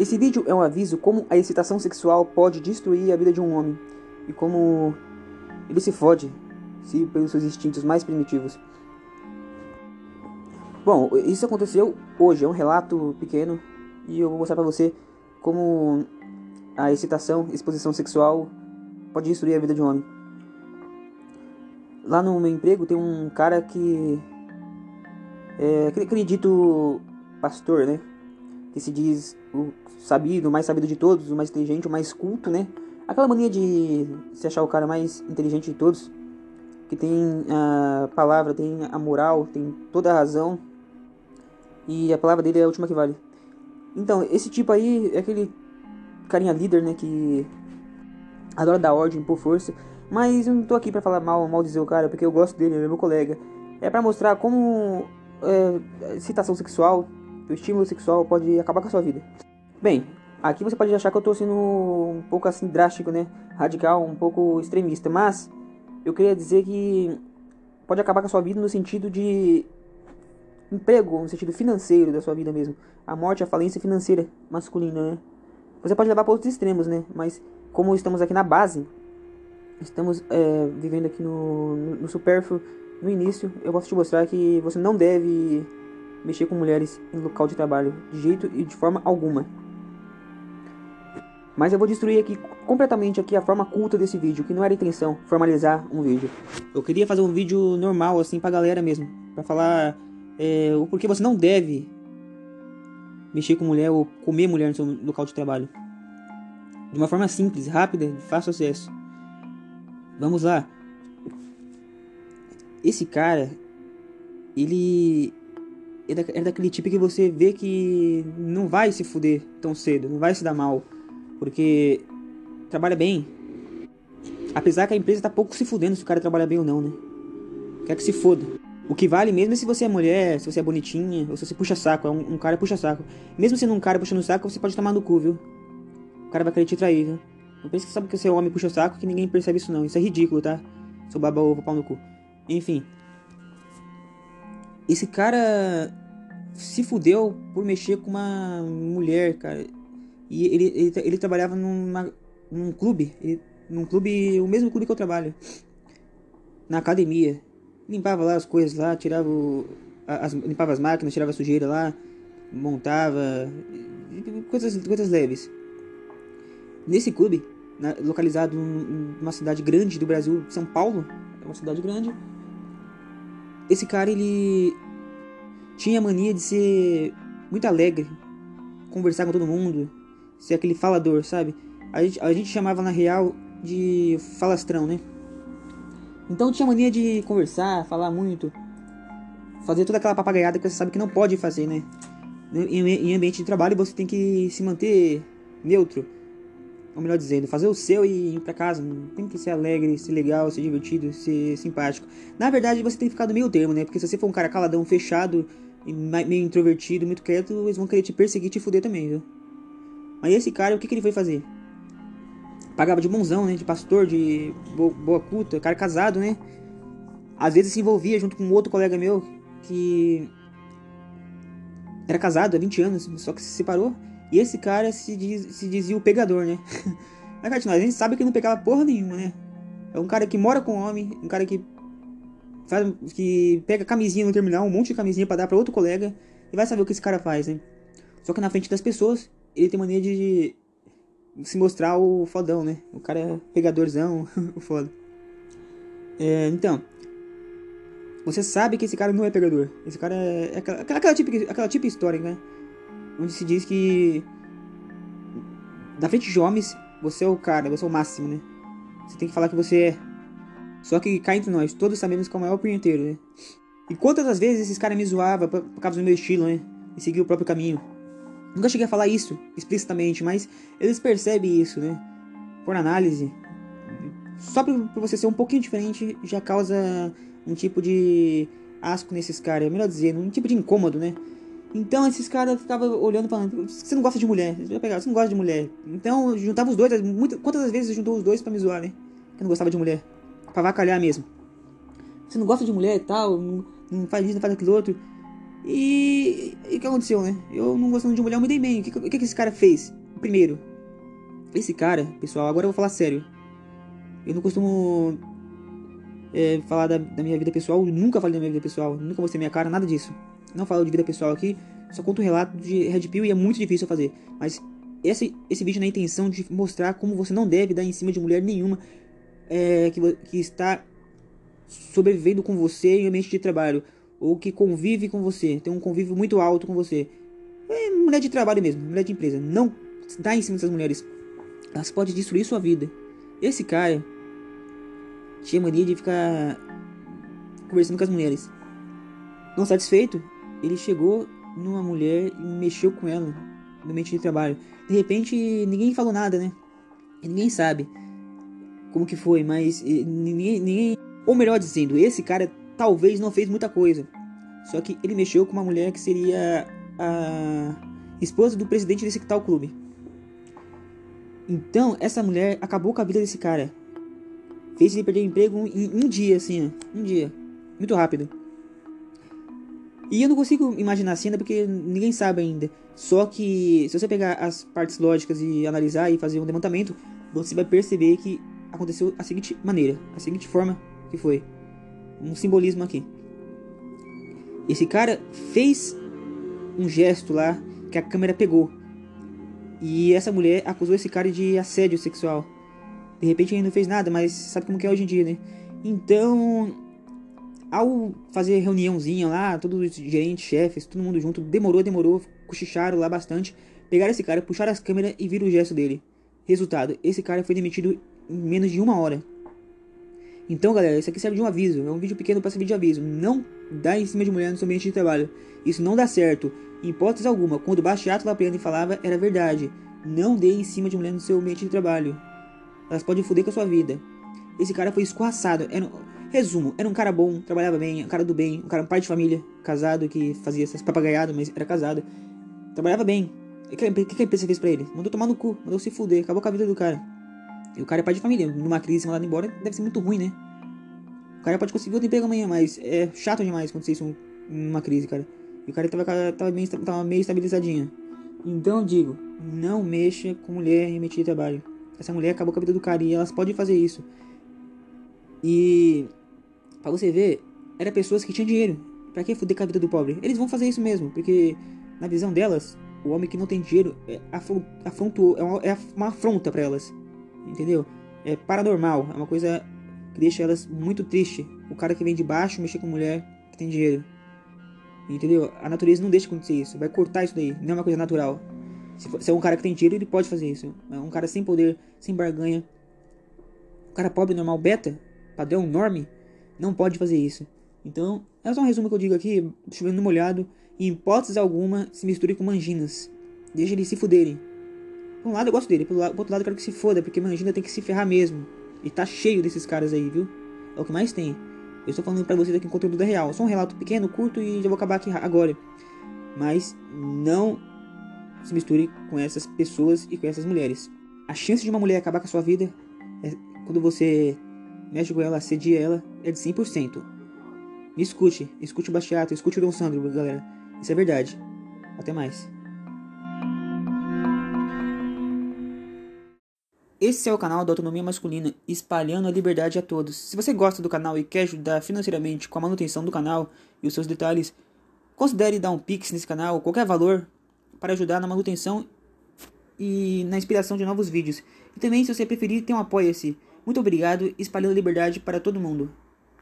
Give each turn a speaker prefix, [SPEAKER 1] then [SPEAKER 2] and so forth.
[SPEAKER 1] Esse vídeo é um aviso como a excitação sexual pode destruir a vida de um homem e como ele se fode se pelos seus instintos mais primitivos. Bom, isso aconteceu hoje, é um relato pequeno e eu vou mostrar pra você como a excitação, exposição sexual pode destruir a vida de um homem. Lá no meu emprego tem um cara que é aquele dito pastor, né? Que se diz o sabido, o mais sabido de todos, o mais inteligente, o mais culto, né? Aquela mania de se achar o cara mais inteligente de todos, que tem a palavra, tem a moral, tem toda a razão, e a palavra dele é a última que vale. Então, esse tipo aí é aquele carinha líder, né, que adora dar ordem por força, mas eu não tô aqui para falar mal, mal dizer o cara, porque eu gosto dele, ele é meu colega. É para mostrar como é, citação sexual, o estímulo sexual pode acabar com a sua vida. Bem, aqui você pode achar que eu tô sendo um pouco assim drástico, né? Radical, um pouco extremista, mas eu queria dizer que pode acabar com a sua vida no sentido de emprego, no sentido financeiro da sua vida mesmo. A morte, a falência financeira masculina, né? Você pode levar para outros extremos, né? Mas como estamos aqui na base, estamos é, vivendo aqui no, no, no supérfluo, no início, eu posso te mostrar que você não deve mexer com mulheres em local de trabalho, de jeito e de forma alguma. Mas eu vou destruir aqui completamente aqui a forma culta desse vídeo, que não era intenção formalizar um vídeo. Eu queria fazer um vídeo normal assim pra galera mesmo, para falar é, o porquê você não deve mexer com mulher ou comer mulher no seu local de trabalho. De uma forma simples, rápida, de fácil acesso. Vamos lá. Esse cara, ele é, da, é daquele tipo que você vê que não vai se fuder tão cedo, não vai se dar mal, porque trabalha bem. Apesar que a empresa tá pouco se fudendo se o cara trabalha bem ou não, né? Quer que se foda. O que vale mesmo é se você é mulher, se você é bonitinha, ou se você puxa saco. É um, um cara puxa saco. Mesmo sendo um cara puxando saco, você pode tomar no cu, viu? O cara vai querer te trair, viu? Não pense que sabe que você é homem puxa saco que ninguém percebe isso não. Isso é ridículo, tá? Seu baba ovo pau no cu. Enfim. Esse cara se fudeu por mexer com uma mulher, cara. E ele, ele, ele trabalhava numa, num clube. Ele, num clube. O mesmo clube que eu trabalho. Na academia limpava lá as coisas lá, tirava o, as, limpava as máquinas, tirava a sujeira lá, montava coisas, coisas leves. Nesse clube, na, localizado numa cidade grande do Brasil, São Paulo, é uma cidade grande. Esse cara ele tinha mania de ser muito alegre, conversar com todo mundo, ser aquele falador, sabe? A gente, a gente chamava na real de falastrão, né? Então tinha mania de conversar, falar muito, fazer toda aquela papagaiada que você sabe que não pode fazer, né? Em, ambiente de trabalho você tem que se manter neutro, ou melhor dizendo, fazer o seu e ir pra casa. Tem que ser alegre, ser legal, ser divertido, ser simpático. Na verdade você tem que ficar do meio termo, né? Porque se você for um cara caladão, fechado, meio introvertido, muito quieto, eles vão querer te perseguir e te fuder também, viu? Mas esse cara, o que, que ele foi fazer? pagava de bonzão, né? De pastor, de boa culta, cara casado, né? Às vezes se envolvia junto com um outro colega meu que era casado há 20 anos, só que se separou. E esse cara se, diz, se dizia o pegador, né? Mas, a gente sabe que não pegava porra nenhuma, né? É um cara que mora com homem, um cara que faz, que pega camisinha no terminal, um monte de camisinha para dar para outro colega e vai saber o que esse cara faz, né? Só que na frente das pessoas, ele tem mania de se mostrar o fodão, né? O cara é pegadorzão, o foda. É, então, você sabe que esse cara não é pegador. Esse cara é, aquela, aquela, típica, aquela típica história, né? Onde se diz que na frente de homens, você é o cara, você é o máximo, né? Você tem que falar que você é. Só que cá entre nós, todos sabemos como é o punheteiro, né? E quantas das vezes esses caras me zoavam por, por causa do meu estilo, né? E seguir o próprio caminho. Nunca cheguei a falar isso explicitamente, mas eles percebem isso, né? Por análise. Só por, por você ser um pouquinho diferente já causa um tipo de asco nesses caras. É melhor dizer, um tipo de incômodo, né? Então esses caras ficavam olhando falando, você não gosta de mulher, você vai pegar, você não gosta de mulher. Então juntava os dois, muito, quantas vezes juntou os dois para me zoar, né? Que eu não gostava de mulher. Pra vacalhar mesmo. Você não gosta de mulher e tal, não, não faz isso, não faz aquilo outro. E, o que aconteceu, né? Eu não gostando de mulher, eu me dei bem. O que, o que esse cara fez? Primeiro, esse cara, pessoal, agora eu vou falar sério. Eu não costumo é, falar da, da, minha vida pessoal, nunca falei da minha vida pessoal, nunca mostrei minha cara, nada disso. Não falo de vida pessoal aqui, só conto um relato de Red Pill e é muito difícil fazer. Mas esse, esse vídeo na intenção de mostrar como você não deve dar em cima de mulher nenhuma é, que, que está sobrevivendo com você em ambiente de trabalho ou que convive com você, tem um convívio muito alto com você. É mulher de trabalho mesmo, mulher de empresa. Não dá em cima dessas mulheres. Elas podem destruir sua vida. Esse cara tinha mania de ficar conversando com as mulheres. Não satisfeito, ele chegou numa mulher e mexeu com ela no ambiente de trabalho. De repente, ninguém falou nada, né? ninguém sabe como que foi, mas ninguém, ninguém, ou melhor dizendo, esse cara talvez não fez muita coisa. Só que ele mexeu com uma mulher que seria a esposa do presidente desse tal clube. Então, essa mulher acabou com a vida desse cara. Fez ele perder o emprego em um dia, assim, ó. Um dia. Muito rápido. E eu não consigo imaginar a cena porque ninguém sabe ainda. Só que se você pegar as partes lógicas e analisar e fazer um levantamento, você vai perceber que aconteceu a seguinte maneira, a seguinte forma que foi. Um simbolismo aqui. Esse cara fez um gesto lá que a câmera pegou. E essa mulher acusou esse cara de assédio sexual. De repente ele não fez nada, mas sabe como que é hoje em dia, né? Então, ao fazer reuniãozinha lá, todos os gerentes, chefes, todo mundo junto, demorou, demorou, cochicharam lá bastante. Pegaram esse cara, puxaram as câmeras e viram o gesto dele. Resultado, esse cara foi demitido em menos de uma hora. Então, galera, isso aqui serve de um aviso. É um vídeo pequeno para servir de aviso. Não dá em cima de mulher no seu ambiente de trabalho. Isso não dá certo. Em hipótese alguma, quando o Bastiato Lapriani falava, era verdade. Não dê em cima de mulher no seu ambiente de trabalho. Elas podem foder com a sua vida. Esse cara foi escorraçado. Era, resumo, era um cara bom, trabalhava bem, um cara do bem, um cara um pai de família, casado, que fazia essas papagaiadas, mas era casado. Trabalhava bem. O que, que, que a empresa fez pra ele? Mandou tomar no cu, mandou se fuder, acabou com a vida do cara. E o cara é pai de família, numa crise mandado embora, deve ser muito ruim, né? O cara pode conseguir outro emprego amanhã, mas é chato demais acontecer isso numa crise, cara. E o cara tava, tava, bem, tava meio estabilizadinho. Então eu digo, não mexa com mulher em ambiente de trabalho. Essa mulher acabou com a vida do cara e elas podem fazer isso. E para você ver, eram pessoas que tinham dinheiro. Pra que fuder com a vida do pobre? Eles vão fazer isso mesmo, porque na visão delas, o homem que não tem dinheiro é, afronto, é, uma, é uma afronta para elas. Entendeu? É paranormal, é uma coisa que deixa elas muito triste. O cara que vem de baixo mexer com mulher que tem dinheiro. Entendeu? A natureza não deixa acontecer isso. Vai cortar isso daí. Não é uma coisa natural. Se, for, se é um cara que tem dinheiro, ele pode fazer isso. É um cara sem poder, sem barganha. O cara pobre, normal, beta, padrão, norme, não pode fazer isso. Então, é só um resumo que eu digo aqui, chovendo molhado. Em hipótese alguma, se misture com manginas. Deixa eles se fuderem. Por um lado eu gosto dele, por outro lado eu quero que se foda, porque mangina tem que se ferrar mesmo. E tá cheio desses caras aí, viu? É o que mais tem. Eu estou falando pra vocês aqui em conteúdo real. Só um relato pequeno, curto e já vou acabar aqui agora. Mas não se misture com essas pessoas e com essas mulheres. A chance de uma mulher acabar com a sua vida é quando você mexe com ela, assedia ela, é de 100%. Me escute, escute o Bastiato, escute o Dom Sandro, galera. Isso é verdade. Até mais. Esse é o canal da Autonomia Masculina, espalhando a liberdade a todos. Se você gosta do canal e quer ajudar financeiramente com a manutenção do canal e os seus detalhes, considere dar um pix nesse canal, qualquer valor, para ajudar na manutenção e na inspiração de novos vídeos. E também, se você preferir, tem um apoia-se. Muito obrigado, espalhando liberdade para todo mundo.